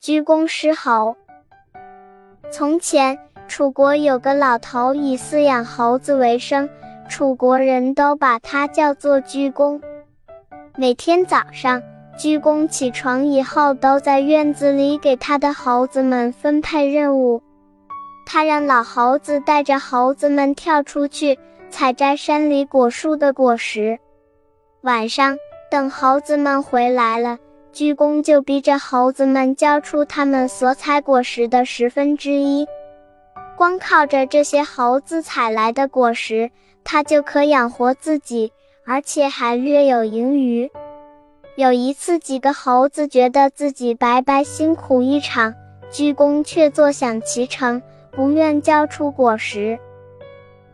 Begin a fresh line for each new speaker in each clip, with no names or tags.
鞠躬狮猴。从前，楚国有个老头以饲养猴子为生，楚国人都把他叫做鞠躬。每天早上，鞠躬起床以后，都在院子里给他的猴子们分配任务。他让老猴子带着猴子们跳出去采摘山里果树的果实。晚上，等猴子们回来了。鞠躬就逼着猴子们交出他们所采果实的十分之一。光靠着这些猴子采来的果实，他就可养活自己，而且还略有盈余。有一次，几个猴子觉得自己白白辛苦一场，鞠躬却坐享其成，不愿交出果实。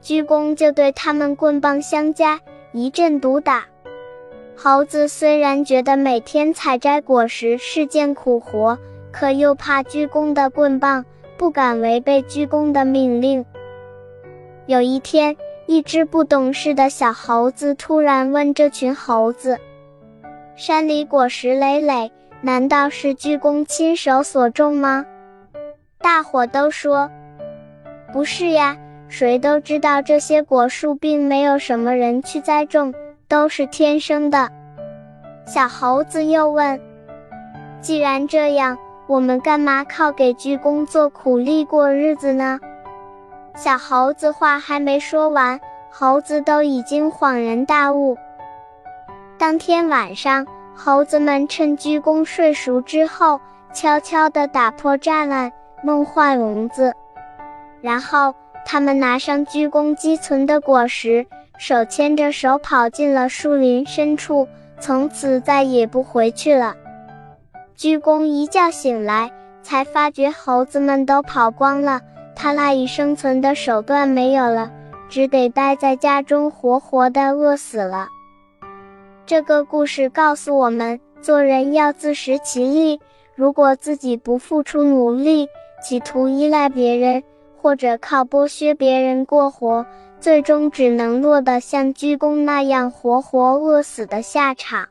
鞠躬就对他们棍棒相加，一阵毒打。猴子虽然觉得每天采摘果实是件苦活，可又怕鞠躬的棍棒，不敢违背鞠躬的命令。有一天，一只不懂事的小猴子突然问这群猴子：“山里果实累累，难道是鞠躬亲手所种吗？”大伙都说：“不是呀，谁都知道这些果树并没有什么人去栽种。”都是天生的。小猴子又问：“既然这样，我们干嘛靠给鞠躬做苦力过日子呢？”小猴子话还没说完，猴子都已经恍然大悟。当天晚上，猴子们趁鞠躬睡熟之后，悄悄地打破栅栏，梦坏笼子。然后，他们拿上鞠躬积存的果实。手牵着手跑进了树林深处，从此再也不回去了。鞠躬一觉醒来，才发觉猴子们都跑光了，他赖以生存的手段没有了，只得待在家中，活活的饿死了。这个故事告诉我们，做人要自食其力，如果自己不付出努力，企图依赖别人，或者靠剥削别人过活。最终只能落得像鞠躬那样活活饿死的下场。